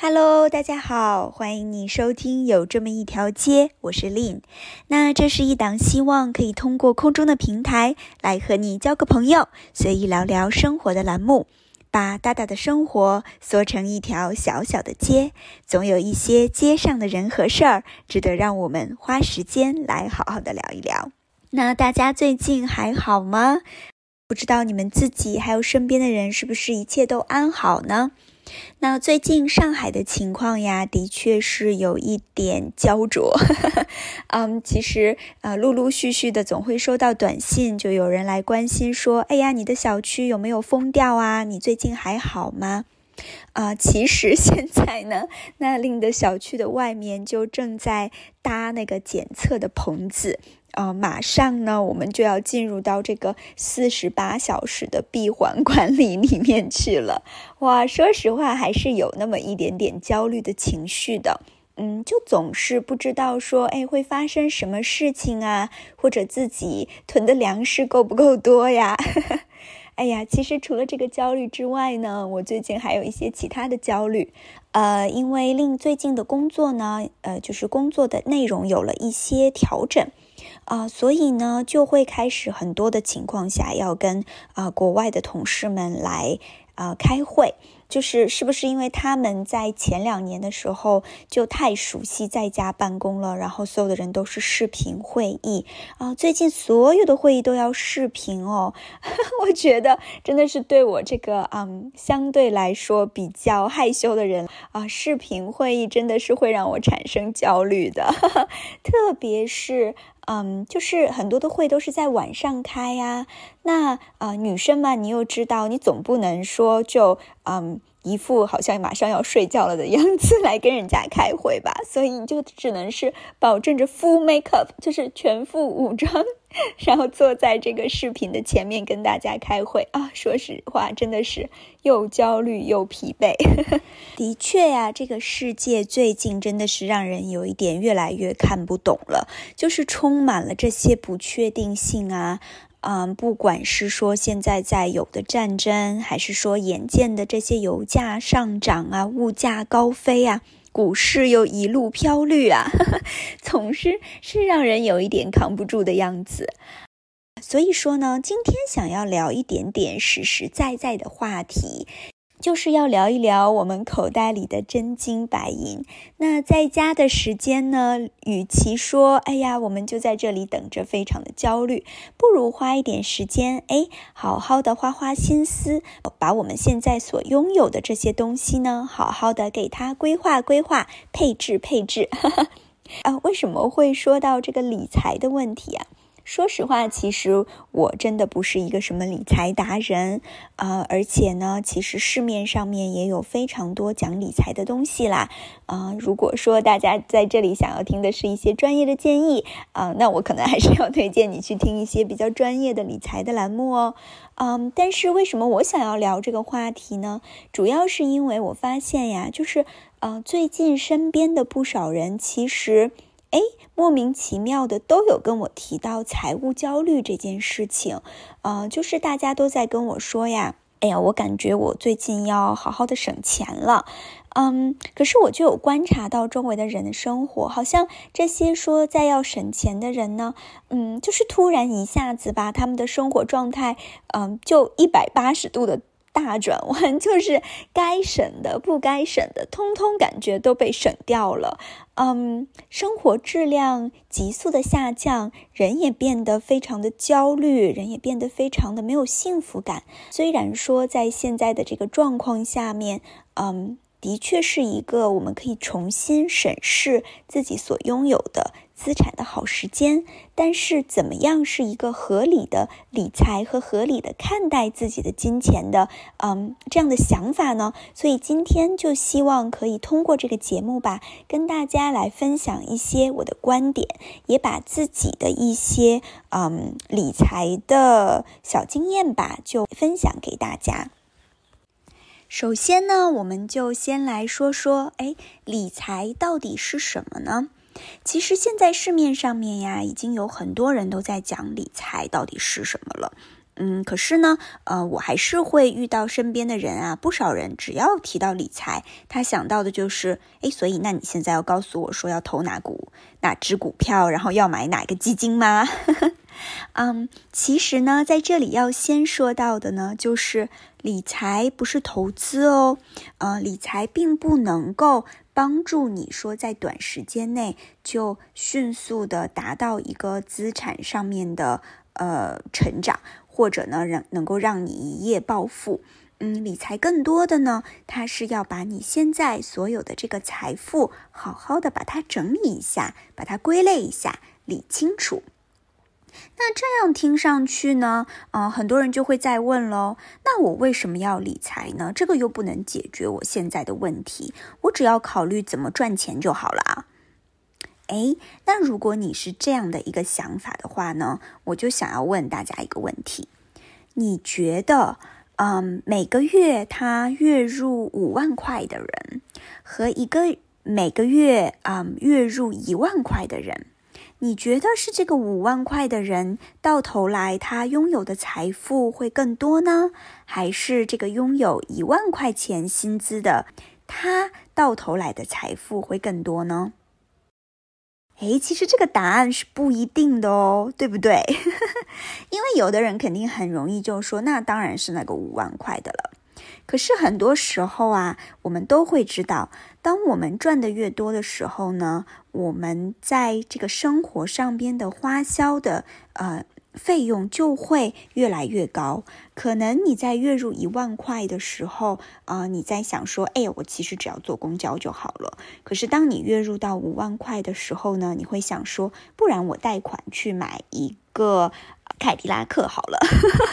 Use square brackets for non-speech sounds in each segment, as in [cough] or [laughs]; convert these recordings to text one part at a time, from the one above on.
Hello，大家好，欢迎你收听有这么一条街，我是 Lin。那这是一档希望可以通过空中的平台来和你交个朋友，随意聊聊生活的栏目，把大大的生活缩成一条小小的街，总有一些街上的人和事儿值得让我们花时间来好好的聊一聊。那大家最近还好吗？不知道你们自己还有身边的人是不是一切都安好呢？那最近上海的情况呀，的确是有一点焦灼。[laughs] 嗯，其实呃，陆陆续续的总会收到短信，就有人来关心说：“哎呀，你的小区有没有封掉啊？你最近还好吗？”啊，其实 [laughs] 现在呢，那令的小区的外面就正在搭那个检测的棚子。啊，马上呢，我们就要进入到这个四十八小时的闭环管理里面去了。哇，说实话，还是有那么一点点焦虑的情绪的。嗯，就总是不知道说，哎，会发生什么事情啊？或者自己囤的粮食够不够多呀？[laughs] 哎呀，其实除了这个焦虑之外呢，我最近还有一些其他的焦虑。呃，因为令最近的工作呢，呃，就是工作的内容有了一些调整。啊，所以呢，就会开始很多的情况下要跟啊国外的同事们来啊开会。就是是不是因为他们在前两年的时候就太熟悉在家办公了，然后所有的人都是视频会议啊？最近所有的会议都要视频哦，[laughs] 我觉得真的是对我这个嗯相对来说比较害羞的人啊，视频会议真的是会让我产生焦虑的，[laughs] 特别是嗯，就是很多的会都是在晚上开呀，那啊女生嘛，你又知道，你总不能说就嗯。一副好像马上要睡觉了的样子来跟人家开会吧，[laughs] 所以你就只能是保证着 full makeup，就是全副武装，然后坐在这个视频的前面跟大家开会啊。说实话，真的是又焦虑又疲惫。[laughs] 的确呀，这个世界最近真的是让人有一点越来越看不懂了，就是充满了这些不确定性啊。嗯，不管是说现在在有的战争，还是说眼见的这些油价上涨啊，物价高飞啊，股市又一路飘绿啊，[laughs] 总是是让人有一点扛不住的样子。所以说呢，今天想要聊一点点实实在在的话题。就是要聊一聊我们口袋里的真金白银。那在家的时间呢？与其说“哎呀，我们就在这里等着，非常的焦虑”，不如花一点时间，哎，好好的花花心思，把我们现在所拥有的这些东西呢，好好的给它规划规划、配置配置。[laughs] 啊，为什么会说到这个理财的问题啊？说实话，其实我真的不是一个什么理财达人啊，而且呢，其实市面上面也有非常多讲理财的东西啦。啊，如果说大家在这里想要听的是一些专业的建议啊，那我可能还是要推荐你去听一些比较专业的理财的栏目哦。嗯，但是为什么我想要聊这个话题呢？主要是因为我发现呀，就是呃，最近身边的不少人其实。哎，莫名其妙的都有跟我提到财务焦虑这件事情，呃，就是大家都在跟我说呀，哎呀，我感觉我最近要好好的省钱了，嗯，可是我就有观察到周围的人的生活，好像这些说在要省钱的人呢，嗯，就是突然一下子把他们的生活状态，嗯，就一百八十度的。大转弯 [laughs] 就是该省的、不该省的，通通感觉都被省掉了。嗯，生活质量急速的下降，人也变得非常的焦虑，人也变得非常的没有幸福感。虽然说在现在的这个状况下面，嗯。的确是一个我们可以重新审视自己所拥有的资产的好时间，但是怎么样是一个合理的理财和合理的看待自己的金钱的，嗯，这样的想法呢？所以今天就希望可以通过这个节目吧，跟大家来分享一些我的观点，也把自己的一些嗯理财的小经验吧，就分享给大家。首先呢，我们就先来说说，哎，理财到底是什么呢？其实现在市面上面呀，已经有很多人都在讲理财到底是什么了。嗯，可是呢，呃，我还是会遇到身边的人啊，不少人只要提到理财，他想到的就是，哎，所以那你现在要告诉我说要投哪股哪只股票，然后要买哪个基金吗？[laughs] 嗯，其实呢，在这里要先说到的呢，就是理财不是投资哦，呃，理财并不能够帮助你说在短时间内就迅速的达到一个资产上面的呃成长。或者呢，让能够让你一夜暴富。嗯，理财更多的呢，它是要把你现在所有的这个财富，好好的把它整理一下，把它归类一下，理清楚。那这样听上去呢，嗯，很多人就会再问喽，那我为什么要理财呢？这个又不能解决我现在的问题，我只要考虑怎么赚钱就好了啊。哎，那如果你是这样的一个想法的话呢，我就想要问大家一个问题：你觉得，嗯，每个月他月入五万块的人，和一个每个月啊月入一万块的人，你觉得是这个五万块的人到头来他拥有的财富会更多呢，还是这个拥有一万块钱薪资的他到头来的财富会更多呢？诶，其实这个答案是不一定的哦，对不对？[laughs] 因为有的人肯定很容易就说，那当然是那个五万块的了。可是很多时候啊，我们都会知道，当我们赚的越多的时候呢，我们在这个生活上边的花销的呃。费用就会越来越高。可能你在月入一万块的时候，啊，你在想说，哎，我其实只要坐公交就好了。可是当你月入到五万块的时候呢，你会想说，不然我贷款去买一个。凯迪拉克好了，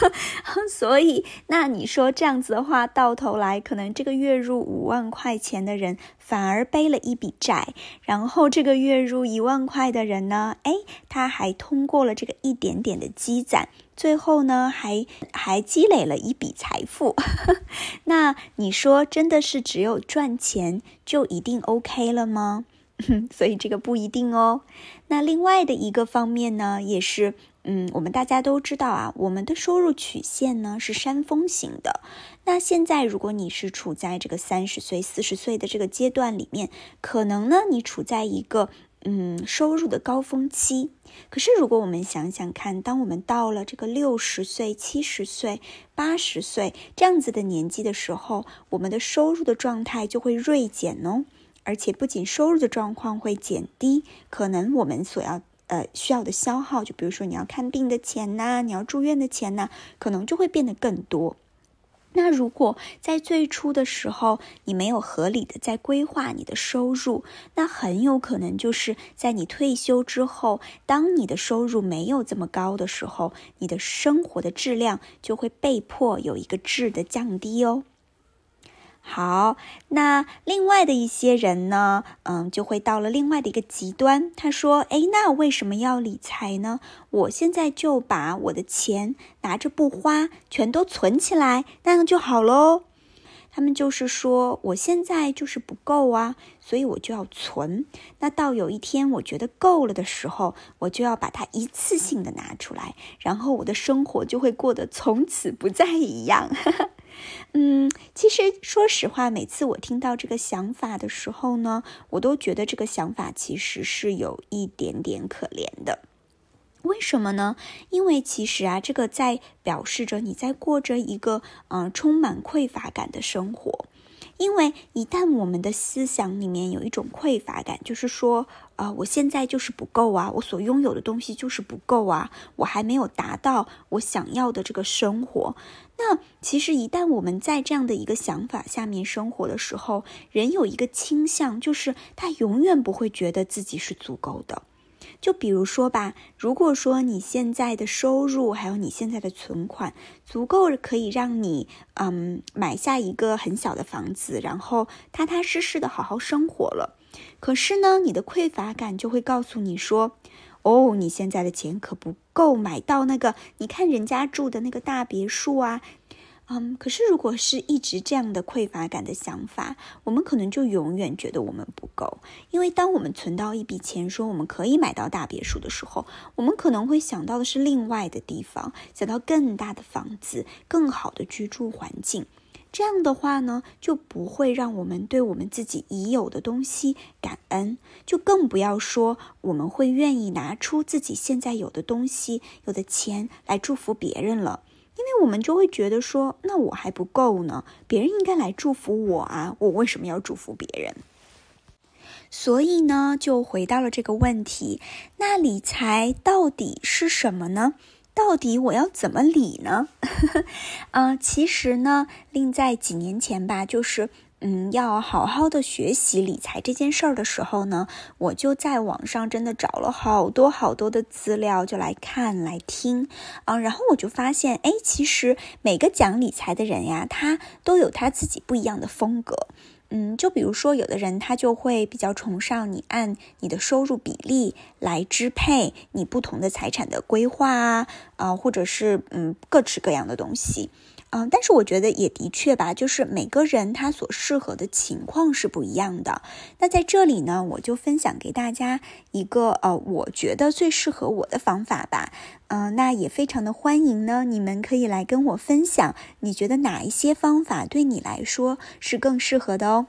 [laughs] 所以那你说这样子的话，到头来可能这个月入五万块钱的人反而背了一笔债，然后这个月入一万块的人呢，哎，他还通过了这个一点点的积攒，最后呢还还积累了一笔财富。[laughs] 那你说真的是只有赚钱就一定 OK 了吗？[laughs] 所以这个不一定哦。那另外的一个方面呢，也是。嗯，我们大家都知道啊，我们的收入曲线呢是山峰型的。那现在，如果你是处在这个三十岁、四十岁的这个阶段里面，可能呢你处在一个嗯收入的高峰期。可是，如果我们想想看，当我们到了这个六十岁、七十岁、八十岁这样子的年纪的时候，我们的收入的状态就会锐减哦。而且，不仅收入的状况会减低，可能我们所要。呃，需要的消耗，就比如说你要看病的钱呐，你要住院的钱呐，可能就会变得更多。那如果在最初的时候，你没有合理的在规划你的收入，那很有可能就是在你退休之后，当你的收入没有这么高的时候，你的生活的质量就会被迫有一个质的降低哦。好，那另外的一些人呢，嗯，就会到了另外的一个极端。他说：“诶，那为什么要理财呢？我现在就把我的钱拿着不花，全都存起来，那样就好喽。”他们就是说，我现在就是不够啊，所以我就要存。那到有一天我觉得够了的时候，我就要把它一次性的拿出来，然后我的生活就会过得从此不再一样。[laughs] 嗯，其实说实话，每次我听到这个想法的时候呢，我都觉得这个想法其实是有一点点可怜的。为什么呢？因为其实啊，这个在表示着你在过着一个嗯充满匮乏感的生活。因为一旦我们的思想里面有一种匮乏感，就是说，啊，我现在就是不够啊，我所拥有的东西就是不够啊，我还没有达到我想要的这个生活。那其实一旦我们在这样的一个想法下面生活的时候，人有一个倾向，就是他永远不会觉得自己是足够的。就比如说吧，如果说你现在的收入还有你现在的存款足够可以让你嗯买下一个很小的房子，然后踏踏实实的好好生活了，可是呢，你的匮乏感就会告诉你说，哦，你现在的钱可不够买到那个，你看人家住的那个大别墅啊。嗯，可是如果是一直这样的匮乏感的想法，我们可能就永远觉得我们不够。因为当我们存到一笔钱，说我们可以买到大别墅的时候，我们可能会想到的是另外的地方，想到更大的房子、更好的居住环境。这样的话呢，就不会让我们对我们自己已有的东西感恩，就更不要说我们会愿意拿出自己现在有的东西、有的钱来祝福别人了。因为我们就会觉得说，那我还不够呢，别人应该来祝福我啊，我为什么要祝福别人？所以呢，就回到了这个问题，那理财到底是什么呢？到底我要怎么理呢？嗯，[laughs] 其实呢，另在几年前吧，就是。嗯，要好好的学习理财这件事儿的时候呢，我就在网上真的找了好多好多的资料，就来看来听啊，然后我就发现，哎，其实每个讲理财的人呀，他都有他自己不一样的风格。嗯，就比如说，有的人他就会比较崇尚你按你的收入比例来支配你不同的财产的规划啊，啊，或者是嗯各式各样的东西。嗯，但是我觉得也的确吧，就是每个人他所适合的情况是不一样的。那在这里呢，我就分享给大家一个呃，我觉得最适合我的方法吧。嗯，那也非常的欢迎呢，你们可以来跟我分享，你觉得哪一些方法对你来说是更适合的哦？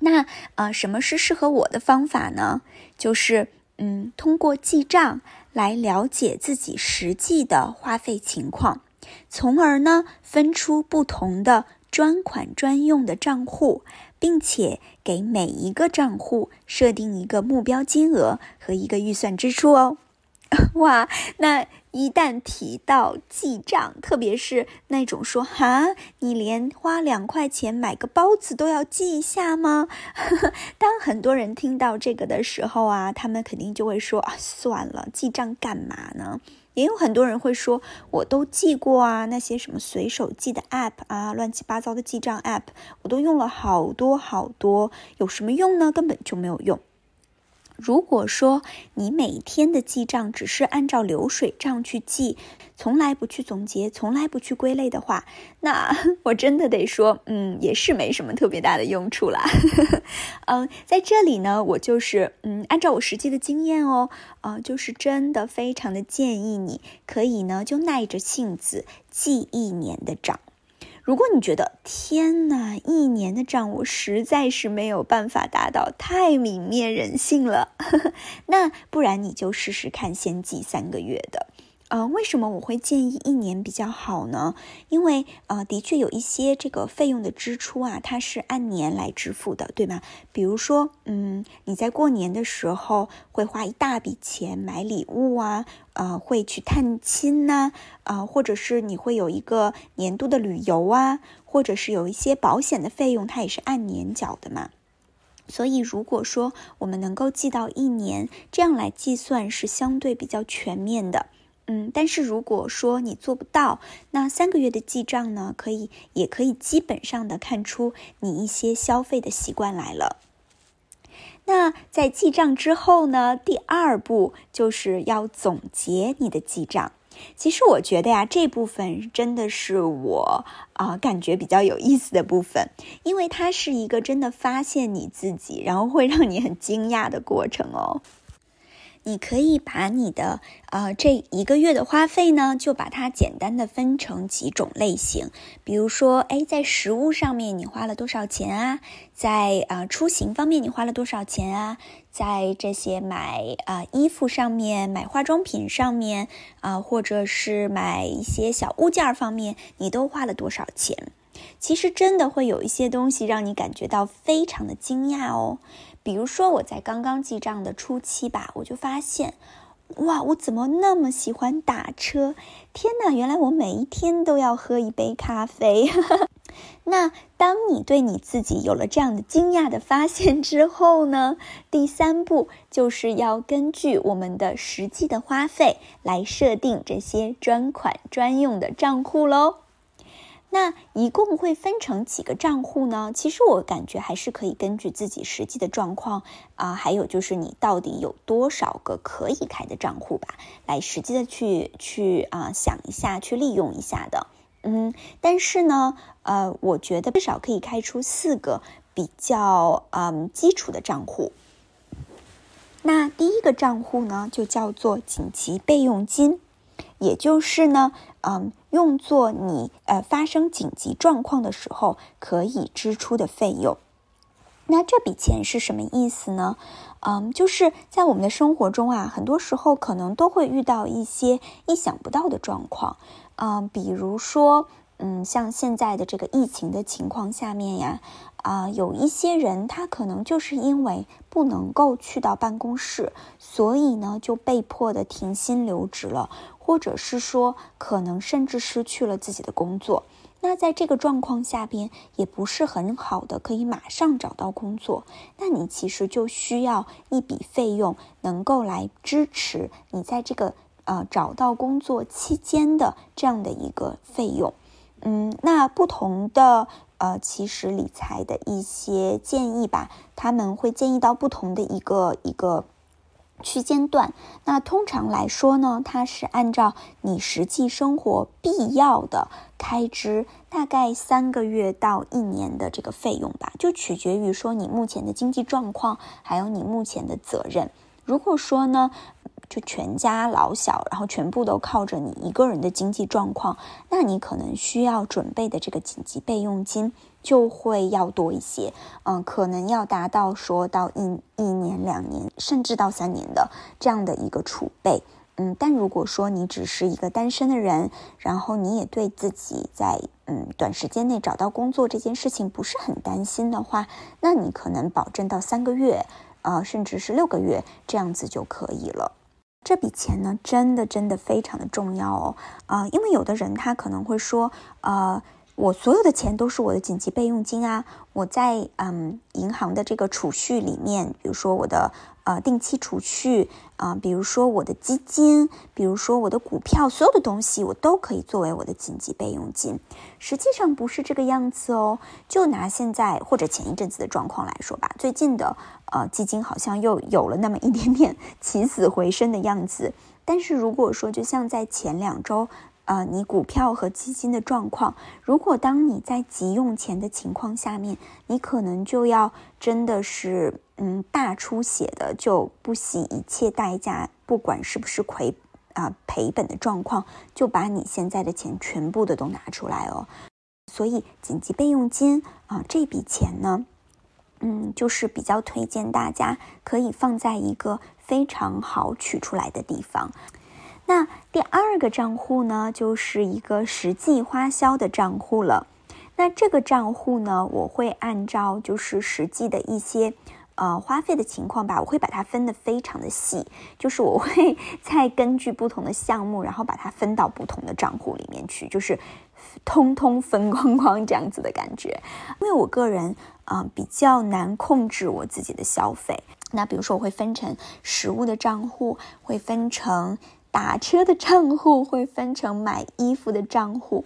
那呃，什么是适合我的方法呢？就是嗯，通过记账来了解自己实际的花费情况。从而呢，分出不同的专款专用的账户，并且给每一个账户设定一个目标金额和一个预算支出哦。[laughs] 哇，那一旦提到记账，特别是那种说哈，你连花两块钱买个包子都要记一下吗？[laughs] 当很多人听到这个的时候啊，他们肯定就会说啊，算了，记账干嘛呢？也有很多人会说，我都记过啊，那些什么随手记的 app 啊，乱七八糟的记账 app，我都用了好多好多，有什么用呢？根本就没有用。如果说你每天的记账只是按照流水账去记，从来不去总结，从来不去归类的话，那 [laughs] 我真的得说，嗯，也是没什么特别大的用处啦。嗯，[laughs] 在这里呢，我就是嗯，按照我实际的经验哦，啊，就是真的非常的建议你可以呢，就耐着性子记一年的账。如果你觉得天哪，一年的账我实在是没有办法达到，太泯灭人性了，[laughs] 那不然你就试试看，先记三个月的。呃，为什么我会建议一年比较好呢？因为呃，的确有一些这个费用的支出啊，它是按年来支付的，对吗？比如说，嗯，你在过年的时候会花一大笔钱买礼物啊，呃，会去探亲呐，啊，或者是你会有一个年度的旅游啊，或者是有一些保险的费用，它也是按年缴的嘛。所以，如果说我们能够记到一年，这样来计算是相对比较全面的。嗯，但是如果说你做不到，那三个月的记账呢，可以也可以基本上的看出你一些消费的习惯来了。那在记账之后呢，第二步就是要总结你的记账。其实我觉得呀，这部分真的是我啊感觉比较有意思的部分，因为它是一个真的发现你自己，然后会让你很惊讶的过程哦。你可以把你的呃这一个月的花费呢，就把它简单的分成几种类型，比如说，哎，在食物上面你花了多少钱啊？在啊出行方面你花了多少钱啊？在这些买啊衣服上面、买化妆品上面啊，或者是买一些小物件方面，你都花了多少钱？其实真的会有一些东西让你感觉到非常的惊讶哦。比如说我在刚刚记账的初期吧，我就发现，哇，我怎么那么喜欢打车？天哪，原来我每一天都要喝一杯咖啡。[laughs] 那当你对你自己有了这样的惊讶的发现之后呢，第三步就是要根据我们的实际的花费来设定这些专款专用的账户喽。那一共会分成几个账户呢？其实我感觉还是可以根据自己实际的状况啊，还有就是你到底有多少个可以开的账户吧，来实际的去去啊想一下，去利用一下的。嗯，但是呢，呃，我觉得至少可以开出四个比较嗯基础的账户。那第一个账户呢，就叫做紧急备用金，也就是呢，嗯，用作你呃发生紧急状况的时候可以支出的费用。那这笔钱是什么意思呢？嗯，就是在我们的生活中啊，很多时候可能都会遇到一些意想不到的状况。嗯，比如说，嗯，像现在的这个疫情的情况下面呀，啊，有一些人他可能就是因为不能够去到办公室，所以呢就被迫的停薪留职了，或者是说可能甚至失去了自己的工作。那在这个状况下边，也不是很好的，可以马上找到工作。那你其实就需要一笔费用，能够来支持你在这个呃找到工作期间的这样的一个费用。嗯，那不同的呃，其实理财的一些建议吧，他们会建议到不同的一个一个。区间段，那通常来说呢，它是按照你实际生活必要的开支，大概三个月到一年的这个费用吧，就取决于说你目前的经济状况，还有你目前的责任。如果说呢，就全家老小，然后全部都靠着你一个人的经济状况，那你可能需要准备的这个紧急备用金。就会要多一些，嗯，可能要达到说到一一年、两年，甚至到三年的这样的一个储备，嗯，但如果说你只是一个单身的人，然后你也对自己在嗯短时间内找到工作这件事情不是很担心的话，那你可能保证到三个月，呃，甚至是六个月这样子就可以了。这笔钱呢，真的真的非常的重要哦，啊，因为有的人他可能会说，呃。我所有的钱都是我的紧急备用金啊！我在嗯银行的这个储蓄里面，比如说我的呃定期储蓄啊，比如说我的基金，比如说我的股票，所有的东西我都可以作为我的紧急备用金。实际上不是这个样子哦。就拿现在或者前一阵子的状况来说吧，最近的呃基金好像又有了那么一点点 [laughs] 起死回生的样子。但是如果说就像在前两周。啊，你股票和基金的状况，如果当你在急用钱的情况下面，你可能就要真的是嗯大出血的，就不惜一切代价，不管是不是亏啊赔本的状况，就把你现在的钱全部的都拿出来哦。所以紧急备用金啊这笔钱呢，嗯，就是比较推荐大家可以放在一个非常好取出来的地方。那第二个账户呢，就是一个实际花销的账户了。那这个账户呢，我会按照就是实际的一些呃花费的情况吧，我会把它分得非常的细，就是我会再根据不同的项目，然后把它分到不同的账户里面去，就是通通分光光这样子的感觉。因为我个人啊比较难控制我自己的消费，那比如说我会分成食物的账户，会分成。打车的账户会分成买衣服的账户，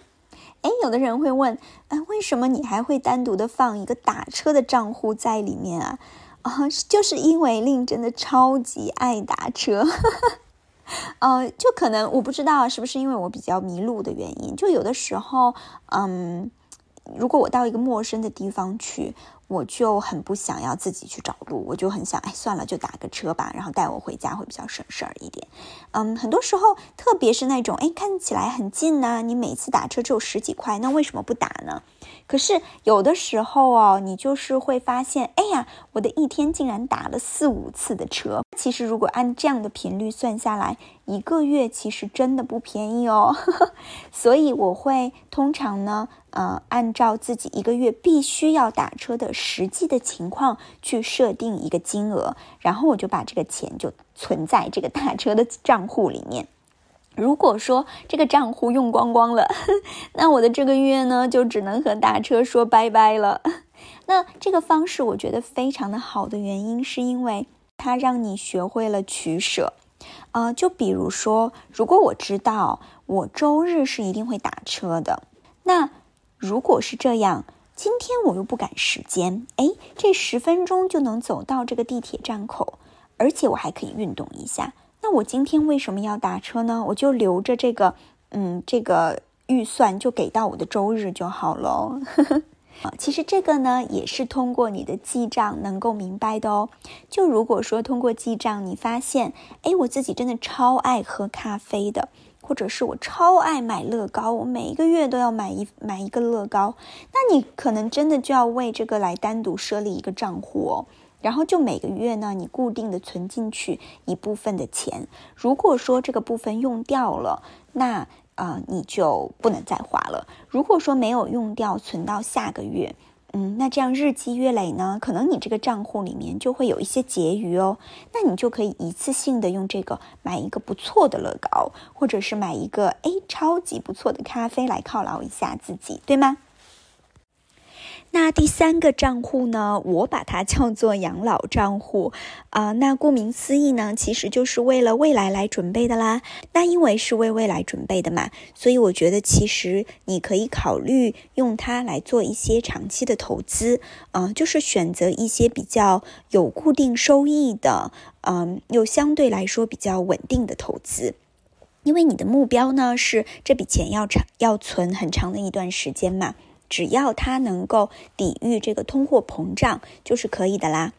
哎，有的人会问，哎，为什么你还会单独的放一个打车的账户在里面啊？啊，就是因为令真的超级爱打车，呃，[laughs] 就可能我不知道是不是因为我比较迷路的原因，就有的时候，嗯，如果我到一个陌生的地方去。我就很不想要自己去找路，我就很想，哎，算了，就打个车吧，然后带我回家会比较省事儿一点。嗯，很多时候，特别是那种，哎，看起来很近呢，你每次打车只有十几块，那为什么不打呢？可是有的时候哦，你就是会发现，哎呀，我的一天竟然打了四五次的车。其实如果按这样的频率算下来，一个月其实真的不便宜哦。[laughs] 所以我会通常呢。呃，按照自己一个月必须要打车的实际的情况去设定一个金额，然后我就把这个钱就存在这个打车的账户里面。如果说这个账户用光光了，[laughs] 那我的这个月呢就只能和打车说拜拜了。[laughs] 那这个方式我觉得非常的好的原因，是因为它让你学会了取舍。呃，就比如说，如果我知道我周日是一定会打车的，那如果是这样，今天我又不赶时间，哎，这十分钟就能走到这个地铁站口，而且我还可以运动一下。那我今天为什么要打车呢？我就留着这个，嗯，这个预算就给到我的周日就好了。[laughs] 其实这个呢，也是通过你的记账能够明白的哦。就如果说通过记账，你发现，哎，我自己真的超爱喝咖啡的，或者是我超爱买乐高，我每一个月都要买一买一个乐高，那你可能真的就要为这个来单独设立一个账户哦。然后就每个月呢，你固定的存进去一部分的钱。如果说这个部分用掉了，那呃，你就不能再花了。如果说没有用掉，存到下个月，嗯，那这样日积月累呢，可能你这个账户里面就会有一些结余哦。那你就可以一次性的用这个买一个不错的乐高，或者是买一个哎超级不错的咖啡来犒劳一下自己，对吗？那第三个账户呢？我把它叫做养老账户啊。那顾名思义呢，其实就是为了未来来准备的啦。那因为是为未来准备的嘛，所以我觉得其实你可以考虑用它来做一些长期的投资，嗯，就是选择一些比较有固定收益的，嗯，又相对来说比较稳定的投资。因为你的目标呢是这笔钱要长要存很长的一段时间嘛。只要它能够抵御这个通货膨胀，就是可以的啦。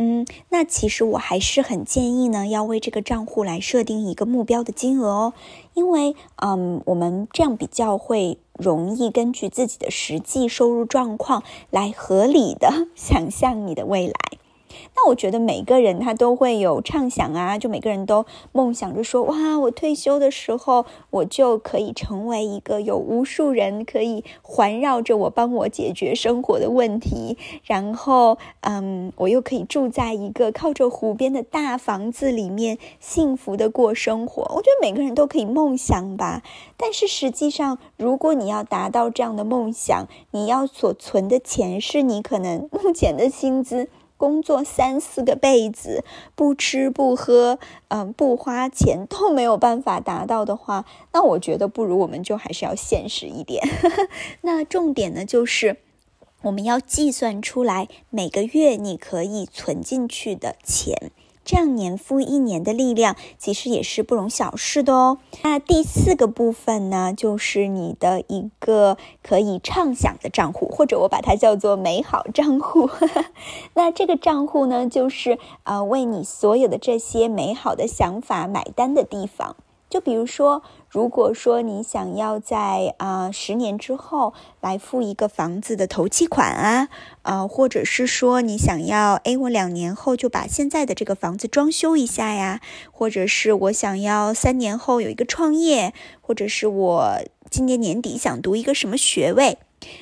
嗯，那其实我还是很建议呢，要为这个账户来设定一个目标的金额哦，因为嗯，我们这样比较会容易根据自己的实际收入状况来合理的 [laughs] 想象你的未来。那我觉得每个人他都会有畅想啊，就每个人都梦想着说，哇，我退休的时候，我就可以成为一个有无数人可以环绕着我，帮我解决生活的问题。然后，嗯，我又可以住在一个靠着湖边的大房子里面，幸福的过生活。我觉得每个人都可以梦想吧。但是实际上，如果你要达到这样的梦想，你要所存的钱是你可能 [laughs] 目前的薪资。工作三四个辈子，不吃不喝，嗯，不花钱都没有办法达到的话，那我觉得不如我们就还是要现实一点。[laughs] 那重点呢，就是我们要计算出来每个月你可以存进去的钱。这样年复一年的力量，其实也是不容小视的哦。那第四个部分呢，就是你的一个可以畅想的账户，或者我把它叫做美好账户。[laughs] 那这个账户呢，就是呃为你所有的这些美好的想法买单的地方。就比如说。如果说你想要在啊十年之后来付一个房子的头期款啊，啊，或者是说你想要，哎，我两年后就把现在的这个房子装修一下呀，或者是我想要三年后有一个创业，或者是我今年年底想读一个什么学位。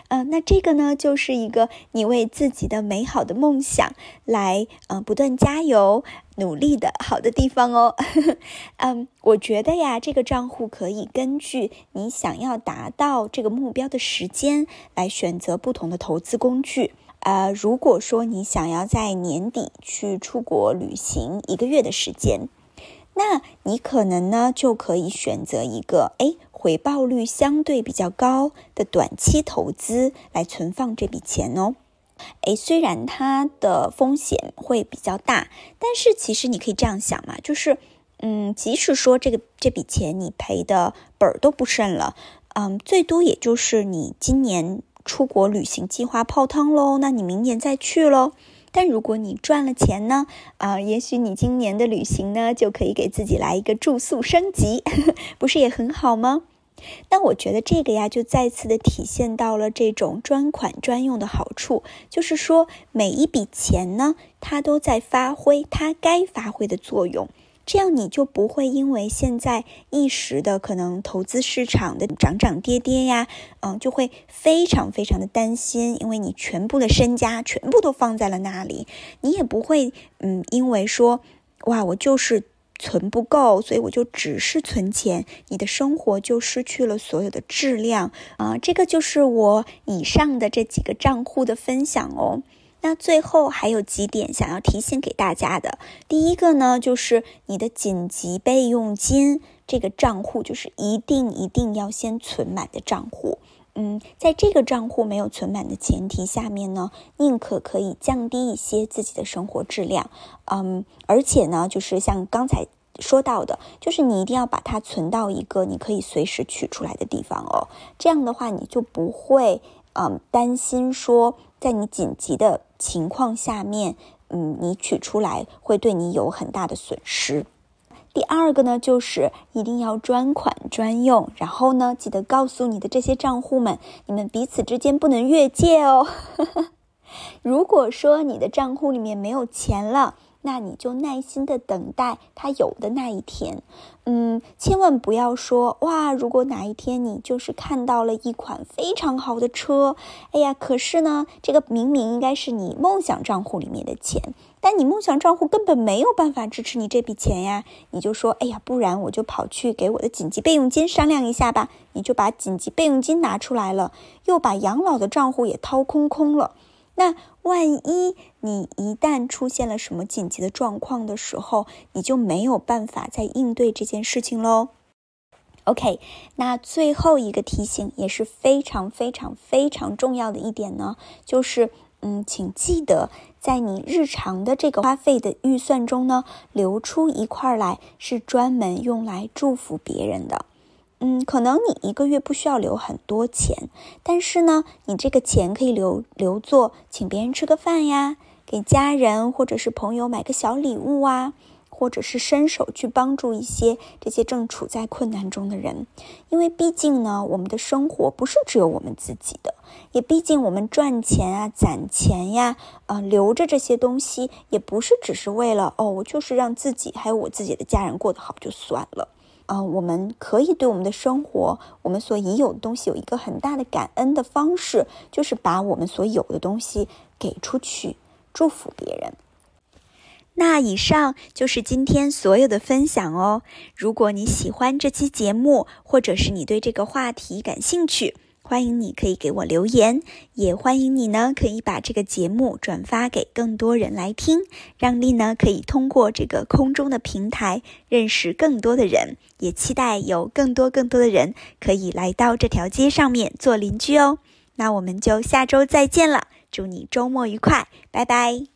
嗯，那这个呢，就是一个你为自己的美好的梦想来，嗯，不断加油努力的好的地方哦。[laughs] 嗯，我觉得呀，这个账户可以根据你想要达到这个目标的时间来选择不同的投资工具。呃，如果说你想要在年底去出国旅行一个月的时间，那你可能呢就可以选择一个，哎。回报率相对比较高的短期投资来存放这笔钱哦，诶，虽然它的风险会比较大，但是其实你可以这样想嘛，就是，嗯，即使说这个这笔钱你赔的本儿都不剩了，嗯，最多也就是你今年出国旅行计划泡汤喽，那你明年再去喽。但如果你赚了钱呢？啊，也许你今年的旅行呢就可以给自己来一个住宿升级，[laughs] 不是也很好吗？但我觉得这个呀，就再次的体现到了这种专款专用的好处，就是说每一笔钱呢，它都在发挥它该发挥的作用，这样你就不会因为现在一时的可能投资市场的涨涨跌跌呀，嗯，就会非常非常的担心，因为你全部的身家全部都放在了那里，你也不会嗯，因为说哇，我就是。存不够，所以我就只是存钱，你的生活就失去了所有的质量啊！这个就是我以上的这几个账户的分享哦。那最后还有几点想要提醒给大家的，第一个呢，就是你的紧急备用金这个账户，就是一定一定要先存满的账户。嗯，在这个账户没有存满的前提下面呢，宁可可以降低一些自己的生活质量。嗯，而且呢，就是像刚才说到的，就是你一定要把它存到一个你可以随时取出来的地方哦。这样的话，你就不会嗯担心说，在你紧急的情况下面，嗯，你取出来会对你有很大的损失。第二个呢，就是一定要专款专用，然后呢，记得告诉你的这些账户们，你们彼此之间不能越界哦。[laughs] 如果说你的账户里面没有钱了，那你就耐心的等待它有的那一天，嗯，千万不要说哇，如果哪一天你就是看到了一款非常好的车，哎呀，可是呢，这个明明应该是你梦想账户里面的钱，但你梦想账户根本没有办法支持你这笔钱呀，你就说，哎呀，不然我就跑去给我的紧急备用金商量一下吧，你就把紧急备用金拿出来了，又把养老的账户也掏空空了。那万一你一旦出现了什么紧急的状况的时候，你就没有办法再应对这件事情喽。OK，那最后一个提醒也是非常非常非常重要的一点呢，就是嗯，请记得在你日常的这个花费的预算中呢，留出一块来是专门用来祝福别人的。嗯，可能你一个月不需要留很多钱，但是呢，你这个钱可以留留作请别人吃个饭呀，给家人或者是朋友买个小礼物啊，或者是伸手去帮助一些这些正处在困难中的人。因为毕竟呢，我们的生活不是只有我们自己的，也毕竟我们赚钱啊、攒钱呀、啊留着这些东西，也不是只是为了哦，我就是让自己还有我自己的家人过得好就算了。呃，我们可以对我们的生活，我们所已有的东西有一个很大的感恩的方式，就是把我们所有的东西给出去，祝福别人。那以上就是今天所有的分享哦。如果你喜欢这期节目，或者是你对这个话题感兴趣。欢迎你可以给我留言，也欢迎你呢可以把这个节目转发给更多人来听，让丽呢可以通过这个空中的平台认识更多的人，也期待有更多更多的人可以来到这条街上面做邻居哦。那我们就下周再见了，祝你周末愉快，拜拜。